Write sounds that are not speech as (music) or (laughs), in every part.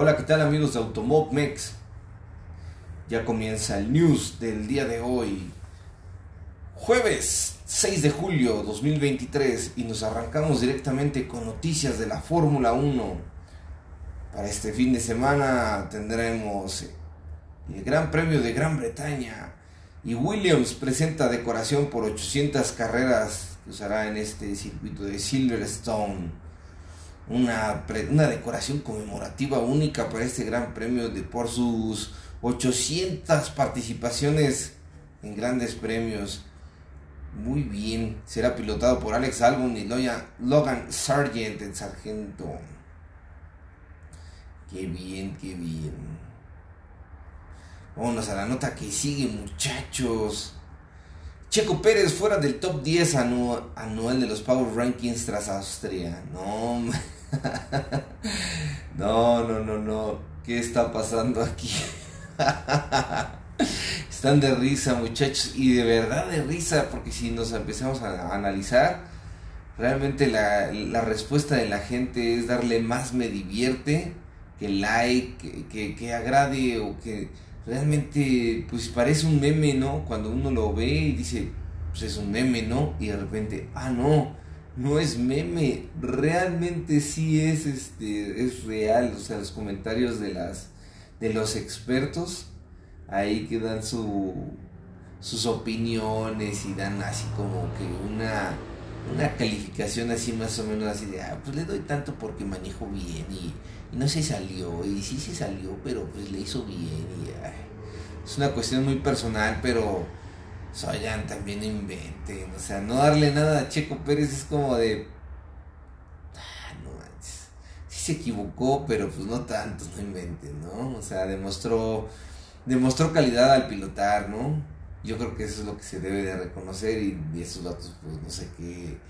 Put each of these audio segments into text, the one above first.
Hola, ¿qué tal amigos de Automob Mex? Ya comienza el news del día de hoy. Jueves 6 de julio 2023 y nos arrancamos directamente con noticias de la Fórmula 1. Para este fin de semana tendremos el Gran Premio de Gran Bretaña y Williams presenta decoración por 800 carreras que usará en este circuito de Silverstone una, una decoración conmemorativa única para este gran premio de por sus 800 participaciones en grandes premios. Muy bien, será pilotado por Alex Albon y Logan Sargent, el sargento. Qué bien, qué bien. Vámonos a la nota que sigue, muchachos. Checo Pérez fuera del top 10 anual de los Power Rankings tras Austria. No, (laughs) no, no, no, no. ¿Qué está pasando aquí? (laughs) Están de risa, muchachos, y de verdad de risa, porque si nos empezamos a analizar, realmente la, respuesta de la gente es darle más me divierte que like, que, que, agrade o que realmente pues parece un meme, ¿no? Cuando uno lo ve y dice, pues es un meme, ¿no? Y de repente, ah, no, no es meme, realmente sí es este es real, o sea, los comentarios de las de los expertos ahí que dan su sus opiniones y dan así como que una una calificación así más o menos así de, ah, pues le doy tanto porque manejo bien y, no se salió, y sí se salió, pero pues le hizo bien y es una cuestión muy personal, pero Soyan también inventen, o sea, no darle nada a Checo Pérez es como de, ah, no manches, sí se equivocó, pero pues no tanto, no inventen, ¿no? O sea, demostró, demostró calidad al pilotar, ¿no? Yo creo que eso es lo que se debe de reconocer y, esos datos, pues no sé qué,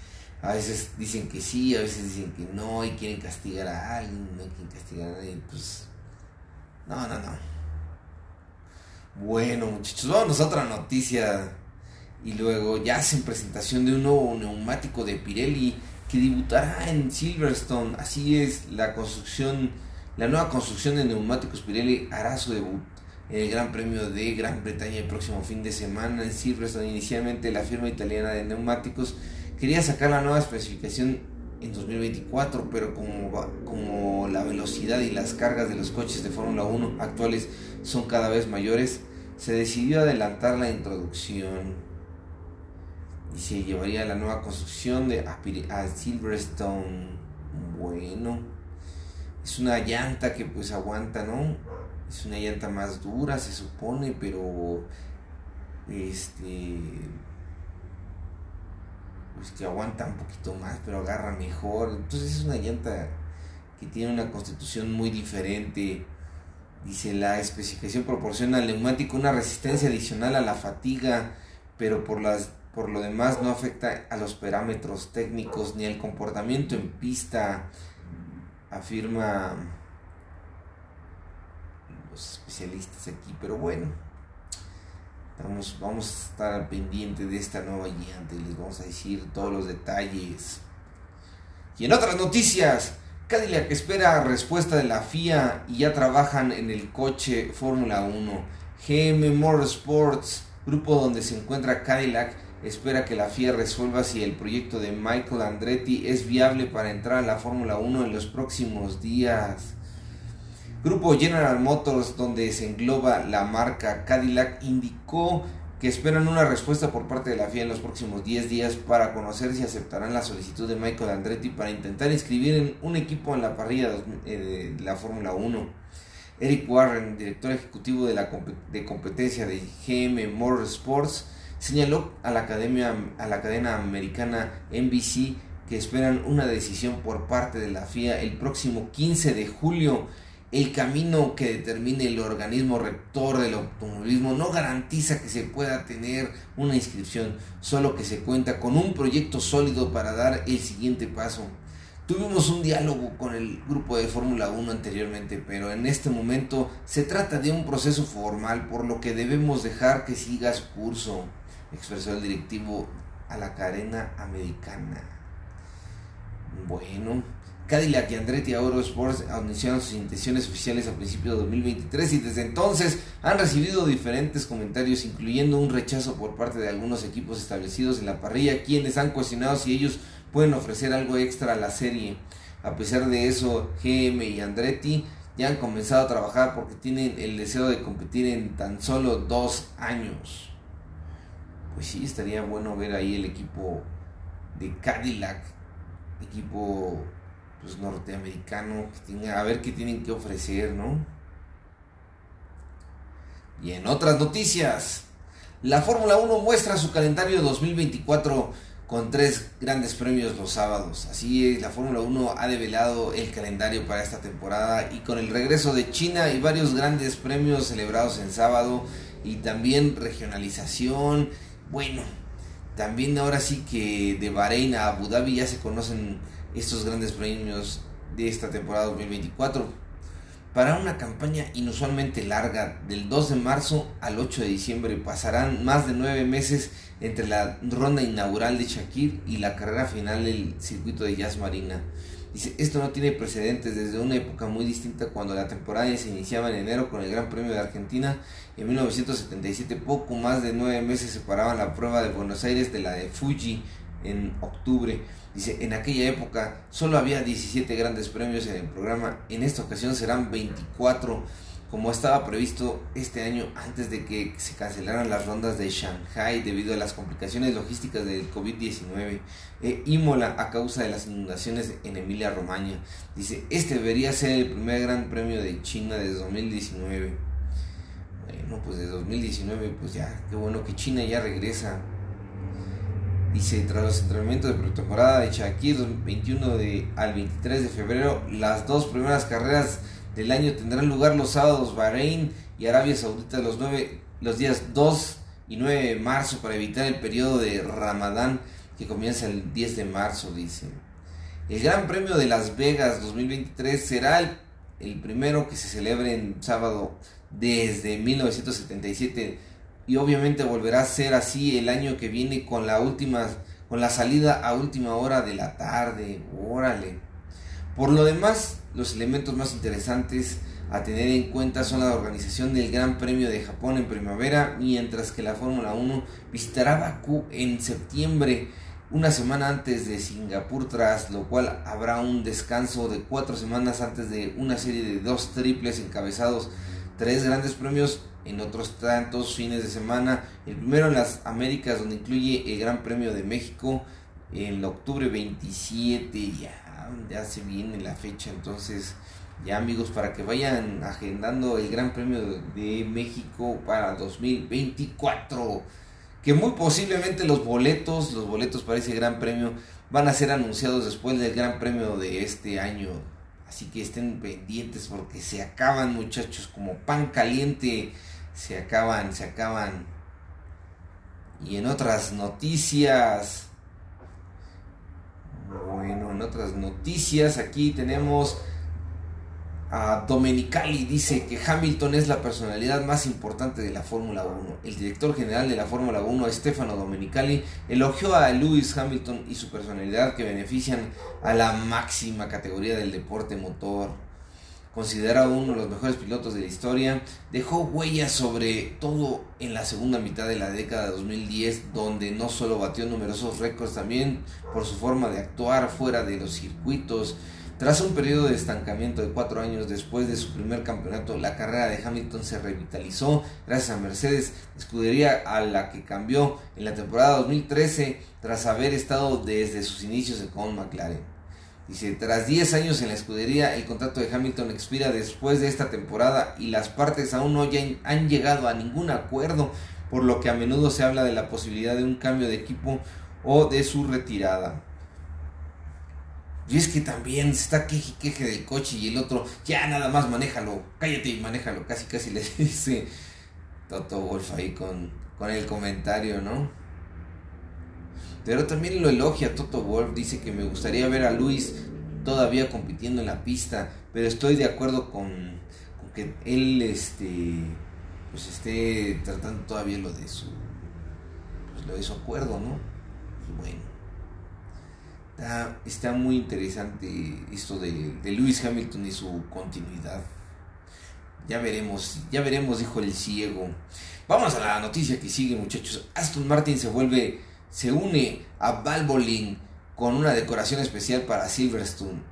a veces dicen que sí, a veces dicen que no y quieren castigar a alguien, no quieren castigar a nadie, pues, no, no, no. Bueno, muchachos, vamos a otra noticia. Y luego ya hacen presentación de un nuevo neumático de Pirelli que debutará en Silverstone. Así es, la construcción, la nueva construcción de neumáticos Pirelli hará su debut en el Gran Premio de Gran Bretaña el próximo fin de semana en Silverstone. Inicialmente la firma italiana de neumáticos quería sacar la nueva especificación en 2024, pero como, como la velocidad y las cargas de los coches de Fórmula 1 actuales son cada vez mayores, se decidió adelantar la introducción se llevaría la nueva construcción de a Silverstone. Bueno, es una llanta que pues aguanta, ¿no? Es una llanta más dura, se supone, pero este pues que aguanta un poquito más, pero agarra mejor. Entonces es una llanta que tiene una constitución muy diferente Dice, la especificación proporciona al neumático una resistencia adicional a la fatiga, pero por, las, por lo demás no afecta a los parámetros técnicos ni al comportamiento en pista, afirma los especialistas aquí. Pero bueno, vamos, vamos a estar pendiente de esta nueva llanta y les vamos a decir todos los detalles. Y en otras noticias, Cadillac espera respuesta de la FIA y ya trabajan en el coche Fórmula 1. GM Motorsports, grupo donde se encuentra Cadillac, espera que la FIA resuelva si el proyecto de Michael Andretti es viable para entrar a la Fórmula 1 en los próximos días. Grupo General Motors, donde se engloba la marca Cadillac, indicó que esperan una respuesta por parte de la FIA en los próximos 10 días para conocer si aceptarán la solicitud de Michael Andretti para intentar inscribir en un equipo en la parrilla de la Fórmula 1. Eric Warren, director ejecutivo de la de competencia de GM Motorsports, señaló a la, academia, a la cadena americana NBC que esperan una decisión por parte de la FIA el próximo 15 de julio el camino que determine el organismo rector del automovilismo no garantiza que se pueda tener una inscripción, solo que se cuenta con un proyecto sólido para dar el siguiente paso. Tuvimos un diálogo con el grupo de Fórmula 1 anteriormente, pero en este momento se trata de un proceso formal, por lo que debemos dejar que siga su curso, expresó el directivo a la cadena americana. Bueno, Cadillac y Andretti Autosports anunciaron sus intenciones oficiales a principios de 2023 y desde entonces han recibido diferentes comentarios, incluyendo un rechazo por parte de algunos equipos establecidos en la parrilla, quienes han cuestionado si ellos pueden ofrecer algo extra a la serie. A pesar de eso, GM y Andretti ya han comenzado a trabajar porque tienen el deseo de competir en tan solo dos años. Pues sí, estaría bueno ver ahí el equipo de Cadillac, equipo pues, norteamericano, que a ver qué tienen que ofrecer, ¿no? Y en otras noticias, la Fórmula 1 muestra su calendario 2024 con tres grandes premios los sábados. Así es, la Fórmula 1 ha develado el calendario para esta temporada y con el regreso de China y varios grandes premios celebrados en sábado y también regionalización. Bueno, también ahora sí que de Bahrein a Abu Dhabi ya se conocen estos grandes premios de esta temporada 2024. Para una campaña inusualmente larga, del 2 de marzo al 8 de diciembre, pasarán más de nueve meses entre la ronda inaugural de Shakir y la carrera final del circuito de Jazz Marina. Dice, esto no tiene precedentes desde una época muy distinta cuando la temporada se iniciaba en enero con el Gran Premio de Argentina. En 1977, poco más de nueve meses separaban la prueba de Buenos Aires de la de Fuji en octubre. Dice, en aquella época solo había 17 grandes premios en el programa, en esta ocasión serán 24 como estaba previsto este año antes de que se cancelaran las rondas de Shanghai debido a las complicaciones logísticas del COVID-19. Eh, Imola a causa de las inundaciones en Emilia Romagna. Dice, este debería ser el primer gran premio de China desde 2019. Bueno, pues de 2019, pues ya, qué bueno que China ya regresa Dice, tras los entrenamientos de pretemporada de Shakir 21 de, al 23 de febrero, las dos primeras carreras del año tendrán lugar los sábados Bahrein y Arabia Saudita los, nueve, los días 2 y 9 de marzo para evitar el periodo de Ramadán que comienza el 10 de marzo, dice. El Gran Premio de Las Vegas 2023 será el, el primero que se celebre en sábado desde 1977 y obviamente volverá a ser así el año que viene con la última con la salida a última hora de la tarde. Órale. Por lo demás, los elementos más interesantes a tener en cuenta son la organización del Gran Premio de Japón en primavera, mientras que la Fórmula 1 visitará Bakú en septiembre, una semana antes de Singapur, tras lo cual habrá un descanso de cuatro semanas antes de una serie de dos triples encabezados, tres grandes premios en otros tantos fines de semana. El primero en las Américas, donde incluye el Gran Premio de México en octubre 27. Ya, ya se viene la fecha, entonces ya amigos, para que vayan agendando el Gran Premio de México para 2024. Que muy posiblemente los boletos, los boletos para ese Gran Premio van a ser anunciados después del Gran Premio de este año. Así que estén pendientes porque se acaban muchachos como pan caliente se acaban, se acaban. Y en otras noticias, otras noticias, aquí tenemos a Domenicali, dice que Hamilton es la personalidad más importante de la Fórmula 1. El director general de la Fórmula 1, Stefano Domenicali, elogió a Lewis Hamilton y su personalidad que benefician a la máxima categoría del deporte motor considerado uno de los mejores pilotos de la historia, dejó huellas sobre todo en la segunda mitad de la década de 2010, donde no solo batió numerosos récords, también por su forma de actuar fuera de los circuitos. Tras un periodo de estancamiento de cuatro años después de su primer campeonato, la carrera de Hamilton se revitalizó gracias a Mercedes, escudería a la que cambió en la temporada 2013 tras haber estado desde sus inicios con McLaren. Dice, tras 10 años en la escudería, el contrato de Hamilton expira después de esta temporada y las partes aún no han llegado a ningún acuerdo, por lo que a menudo se habla de la posibilidad de un cambio de equipo o de su retirada. Y es que también está queje queje del coche y el otro, ya nada más manéjalo, cállate y manéjalo, casi casi le (laughs) dice Toto Wolf ahí con, con el comentario, ¿no? Pero también lo elogia Toto Wolf, dice que me gustaría ver a Luis todavía compitiendo en la pista, pero estoy de acuerdo con, que él este pues esté tratando todavía lo de su pues lo de su acuerdo, ¿no? Bueno. Está, muy interesante esto de, de Lewis Hamilton y su continuidad. Ya veremos, ya veremos, dijo el ciego. Vamos a la noticia que sigue, muchachos. Aston Martin se vuelve, se une a Valvoline con una decoración especial para Silverstone.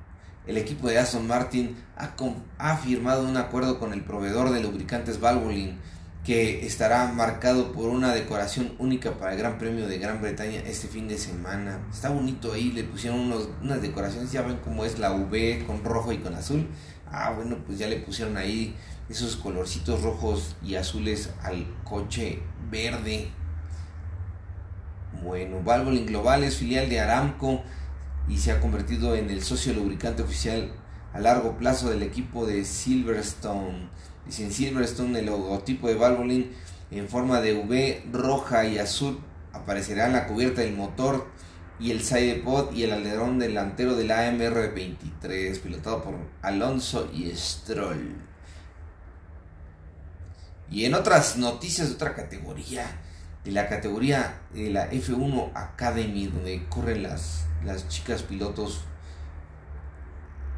El equipo de Aston Martin ha, firmado un acuerdo con el proveedor de lubricantes Valvoline que estará marcado por una decoración única para el Gran Premio de Gran Bretaña este fin de semana. Está bonito ahí, le pusieron unos, unas decoraciones, ya ven cómo es la V con rojo y con azul. Ah, bueno, pues ya le pusieron ahí esos colorcitos rojos y azules al coche verde. Bueno, Valvoline Global es filial de Aramco y se ha convertido en el socio lubricante oficial a largo plazo del equipo de Silverstone. Dice en Silverstone el logotipo de Valvoline en forma de V roja y azul aparecerá en la cubierta del motor y el sidepod y el alerón delantero del AMR 23 pilotado por Alonso y Stroll. Y en otras noticias de otra categoría, de la categoría de la F1 Academy, donde corren las, las chicas pilotos,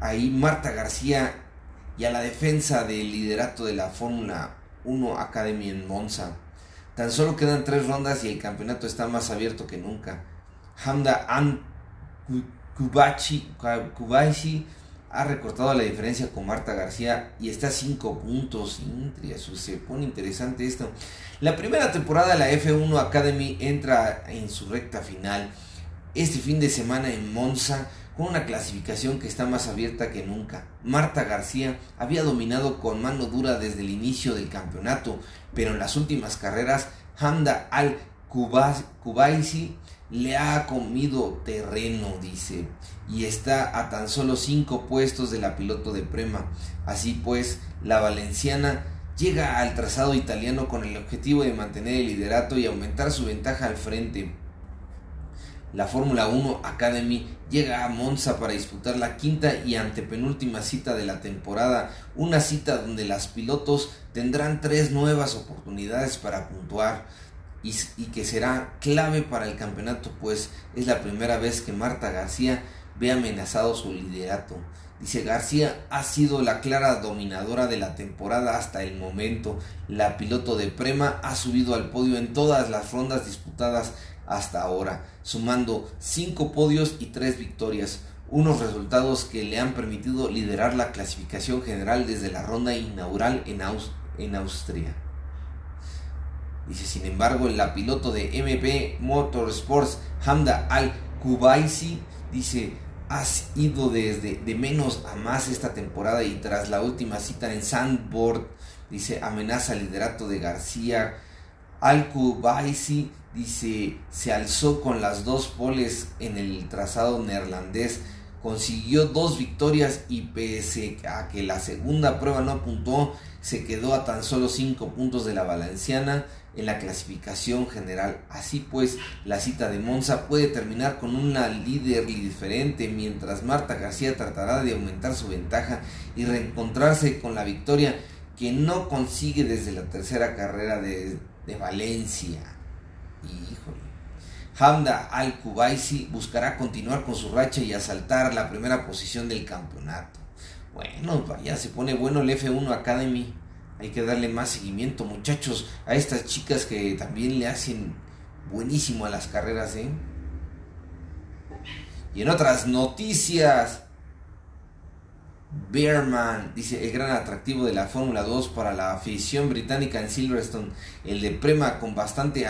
ahí Marta García y a la defensa del liderato de la Fórmula 1 Academy en Monza. Tan solo quedan tres rondas y el campeonato está más abierto que nunca. Hamda An Kubachi, ha recortado la diferencia con Marta García y está a 5 puntos. Se pone interesante esto. La primera temporada de la F1 Academy entra en su recta final. Este fin de semana en Monza con una clasificación que está más abierta que nunca. Marta García había dominado con mano dura desde el inicio del campeonato, pero en las últimas carreras Hamda Al Kubaisi le ha comido terreno, dice, y está a tan solo cinco puestos de la piloto de Prema. Así pues, la valenciana llega al trazado italiano con el objetivo de mantener el liderato y aumentar su ventaja al frente. La Fórmula 1 Academy llega a Monza para disputar la quinta y antepenúltima cita de la temporada, una cita donde las pilotos tendrán tres nuevas oportunidades para puntuar y, que será clave para el campeonato, pues es la primera vez que Marta García ve amenazado su liderato. Dice García ha sido la clara dominadora de la temporada hasta el momento. La piloto de Prema ha subido al podio en todas las rondas disputadas hasta ahora, sumando 5 podios y 3 victorias, unos resultados que le han permitido liderar la clasificación general desde la ronda inaugural en Austria. Dice, sin embargo, la piloto de MP Motorsports, Hamda Al-Kubaisi, dice, has ido desde de menos a más esta temporada y tras la última cita en Sandboard, dice, amenaza el liderato de García. Al-Kubaisi dice, se alzó con las dos poles en el trazado neerlandés, consiguió dos victorias y pese a que la segunda prueba no apuntó, se quedó a tan solo cinco puntos de la valenciana en la clasificación general. Así pues, la cita de Monza puede terminar con una líder diferente, mientras Marta García tratará de aumentar su ventaja y reencontrarse con la victoria que no consigue desde la tercera carrera de, Valencia. Híjole. Hamda Al-Kubaisi buscará continuar con su racha y asaltar la primera posición del campeonato. Bueno, ya se pone bueno el F1 Academy. Hay que darle más seguimiento, muchachos, a estas chicas que también le hacen buenísimo a las carreras, ¿eh? Y en otras noticias, Bearman dice el gran atractivo de la Fórmula 2 para la afición británica en Silverstone, el de Prema con bastante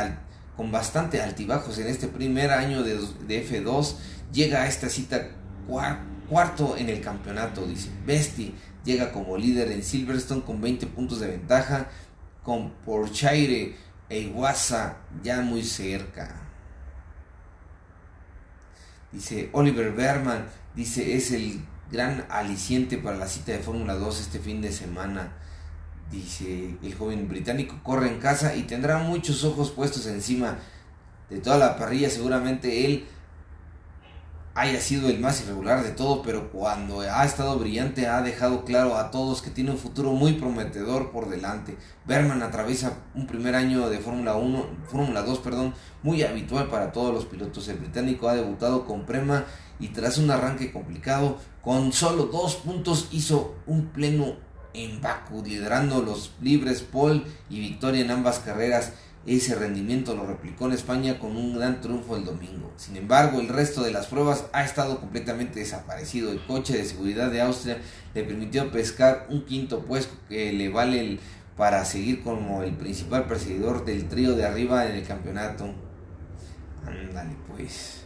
con bastante altibajos en este primer año de, F2, llega a esta cita cuarto en el campeonato, dice. Besti llega como líder en Silverstone con 20 puntos de ventaja, con Porchaire e Iwasa ya muy cerca. Dice Oliver Berman, dice es el gran aliciente para la cita de Fórmula 2 este fin de semana. Dice, el joven británico corre en casa y tendrá muchos ojos puestos encima de toda la parrilla. Seguramente él haya sido el más irregular de todo, pero cuando ha estado brillante ha dejado claro a todos que tiene un futuro muy prometedor por delante. Berman atraviesa un primer año de Fórmula 1, Fórmula 2, perdón, muy habitual para todos los pilotos. El británico ha debutado con Prema y tras un arranque complicado, con solo dos puntos hizo un pleno en Baku, liderando los libres Paul y victoria en ambas carreras. Ese rendimiento lo replicó en España con un gran triunfo el domingo. Sin embargo, el resto de las pruebas ha estado completamente desaparecido. El coche de seguridad de Austria le permitió pescar un quinto puesto que le vale para seguir como el principal perseguidor del trío de arriba en el campeonato. Ándale pues.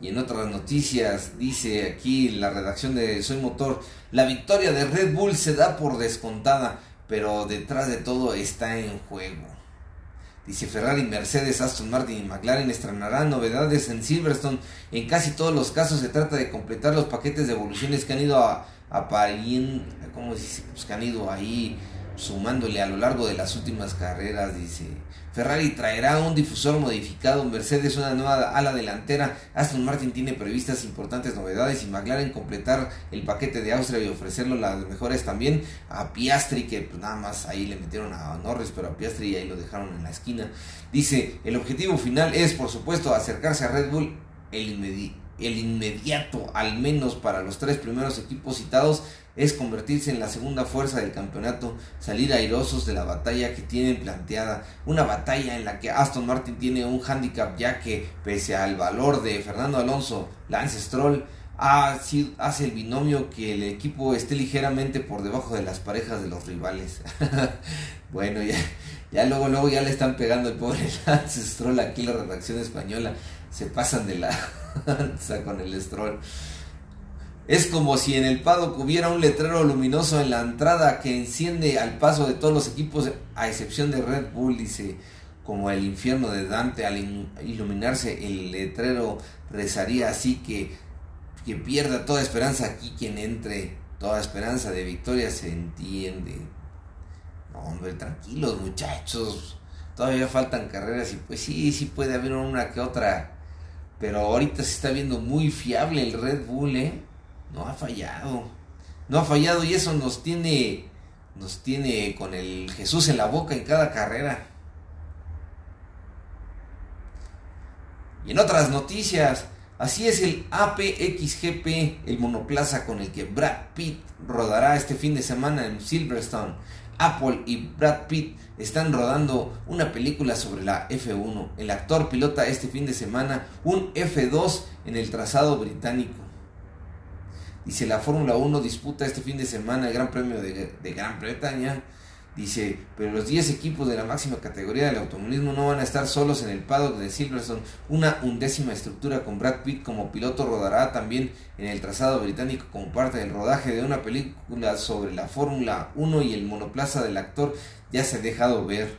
Y en otras noticias dice aquí la redacción de Soy Motor, la victoria de Red Bull se da por descontada, pero detrás de todo está en juego. Dice Ferrari, Mercedes, Aston Martin y McLaren estrenarán novedades en Silverstone. En casi todos los casos se trata de completar los paquetes de evoluciones que han ido a, a ¿cómo dice? Pues que han ido ahí sumándole a lo largo de las últimas carreras, dice. Ferrari traerá un difusor modificado, Mercedes una nueva ala delantera, Aston Martin tiene previstas importantes novedades y McLaren completar el paquete de Austria y ofrecerlo las mejores también a Piastri, que pues, nada más ahí le metieron a Norris, pero a Piastri ahí lo dejaron en la esquina. Dice, el objetivo final es, por supuesto, acercarse a Red Bull el inmediato, al menos para los tres primeros equipos citados, es convertirse en la segunda fuerza del campeonato, salir airosos de la batalla que tienen planteada, una batalla en la que Aston Martin tiene un handicap ya que pese al valor de Fernando Alonso, Lance Stroll hace el binomio que el equipo esté ligeramente por debajo de las parejas de los rivales. (laughs) bueno, ya, ya luego, luego ya le están pegando el pobre (laughs) Lance Stroll aquí la redacción española, se pasan de la (laughs) con el Stroll. Es como si en el paddock hubiera un letrero luminoso en la entrada que enciende al paso de todos los equipos, a excepción de Red Bull, dice, como el infierno de Dante, al iluminarse el letrero rezaría así que, que pierda toda esperanza aquí quien entre, toda esperanza de victoria se entiende. No, hombre, tranquilos muchachos, todavía faltan carreras y pues sí, sí puede haber una que otra, pero ahorita se está viendo muy fiable el Red Bull, ¿eh? No ha fallado. No ha fallado y eso nos tiene nos tiene con el Jesús en la boca en cada carrera. Y en otras noticias, así es el APXGP, el monoplaza con el que Brad Pitt rodará este fin de semana en Silverstone. Apple y Brad Pitt están rodando una película sobre la F1. El actor pilota este fin de semana un F2 en el trazado británico. Dice, la Fórmula 1 disputa este fin de semana el Gran Premio de, Gran Bretaña. Dice, pero los 10 equipos de la máxima categoría del automovilismo no van a estar solos en el paddock de Silverstone. Una undécima estructura con Brad Pitt como piloto rodará también en el trazado británico como parte del rodaje de una película sobre la Fórmula 1 y el monoplaza del actor ya se ha dejado ver.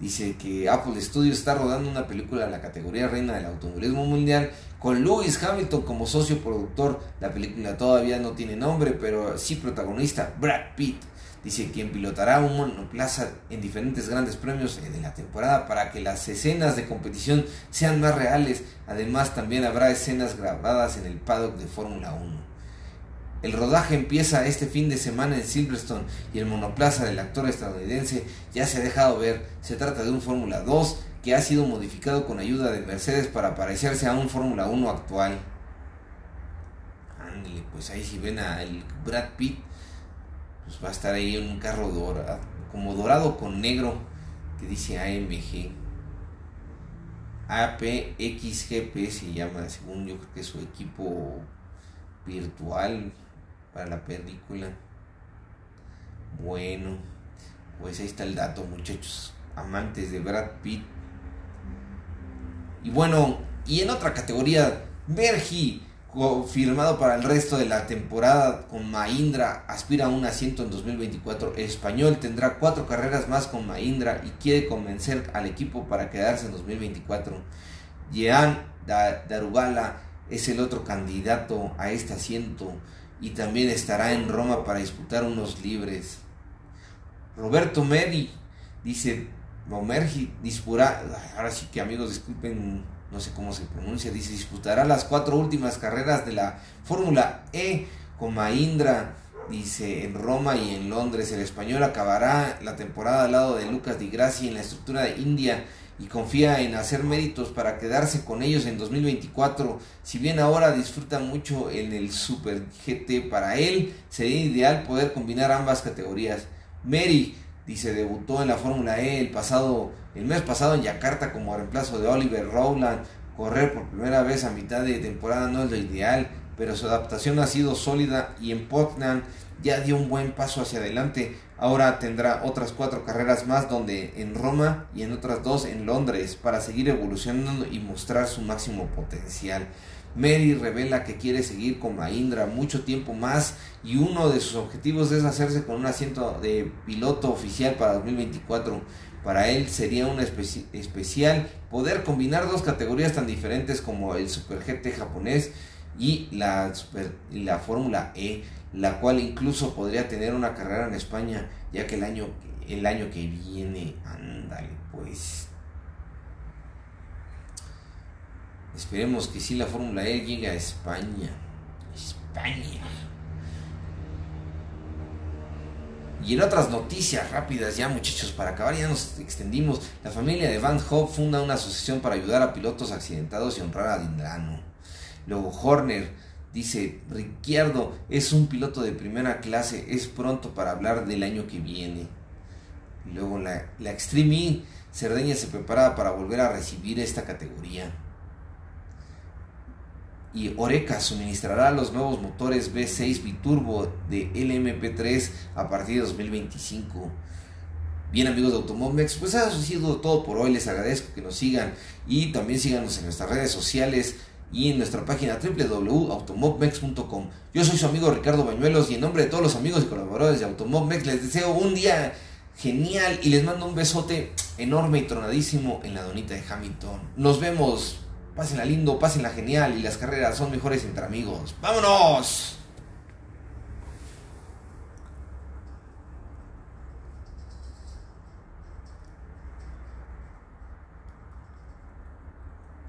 Dice que Apple Studios está rodando una película de la categoría reina del automovilismo mundial con Lewis Hamilton como socio productor. La película todavía no tiene nombre, pero sí protagonista Brad Pitt. Dice quien pilotará un monoplaza en diferentes grandes premios de la temporada para que las escenas de competición sean más reales. Además también habrá escenas grabadas en el paddock de Fórmula 1. El rodaje empieza este fin de semana en Silverstone y el monoplaza del actor estadounidense ya se ha dejado ver. Se trata de un Fórmula 2 que ha sido modificado con ayuda de Mercedes para parecerse a un Fórmula 1 actual. Ándale, pues ahí si ven a el Brad Pitt, pues va a estar ahí en un carro dorado, como dorado con negro, que dice AMG. APXGP se llama, según yo creo que es su equipo virtual para la película. Bueno, pues ahí está el dato, muchachos. Amantes de Brad Pitt. Y bueno, y en otra categoría, Bergi, confirmado para el resto de la temporada con Mahindra, aspira a un asiento en 2024. El español tendrá cuatro carreras más con Mahindra y quiere convencer al equipo para quedarse en 2024. Jean Darubala es el otro candidato a este asiento y también estará en Roma para disputar unos libres. Roberto Meri dice, Momerji disputará, ahora sí que amigos disculpen, no sé cómo se pronuncia, dice disputará las cuatro últimas carreras de la Fórmula E con Mahindra, dice en Roma y en Londres. El español acabará la temporada al lado de Lucas Di Grassi en la estructura de India y confía en hacer méritos para quedarse con ellos en 2024. Si bien ahora disfruta mucho en el Super GT, para él sería ideal poder combinar ambas categorías. Mary dice debutó en la Fórmula E el pasado el mes pasado en Yakarta como reemplazo de Oliver Rowland. Correr por primera vez a mitad de temporada no es lo ideal, pero su adaptación ha sido sólida y en Portland ya dio un buen paso hacia adelante. Ahora tendrá otras cuatro carreras más donde en Roma y en otras dos en Londres para seguir evolucionando y mostrar su máximo potencial. Mary revela que quiere seguir con Mahindra mucho tiempo más y uno de sus objetivos es hacerse con un asiento de piloto oficial para 2024. Para él sería un especial poder combinar dos categorías tan diferentes como el Super GT japonés y la, la Fórmula E, la cual incluso podría tener una carrera en España, ya que el año, el año que viene, ándale pues. Esperemos que sí la Fórmula E llegue a España. España. Y en otras noticias rápidas ya muchachos, para acabar ya nos extendimos, la familia de Van Hope funda una asociación para ayudar a pilotos accidentados y honrar a Dindrano. Luego Horner dice, Ricciardo es un piloto de primera clase, es pronto para hablar del año que viene. Luego la, la Extreme E, Cerdeña se prepara para volver a recibir esta categoría. Y Oreca suministrará los nuevos motores V6 biturbo de LMP3 a partir de 2025. Bien amigos de Automomex, pues ha sido todo por hoy, les agradezco que nos sigan y también síganos en nuestras redes sociales y en nuestra página www.automobmex.com. Yo soy su amigo Ricardo Bañuelos y en nombre de todos los amigos y colaboradores de Automobmex les deseo un día genial y les mando un besote enorme y tronadísimo en la donita de Hamilton. Nos vemos, pásenla lindo, pásenla genial y las carreras son mejores entre amigos. ¡Vámonos!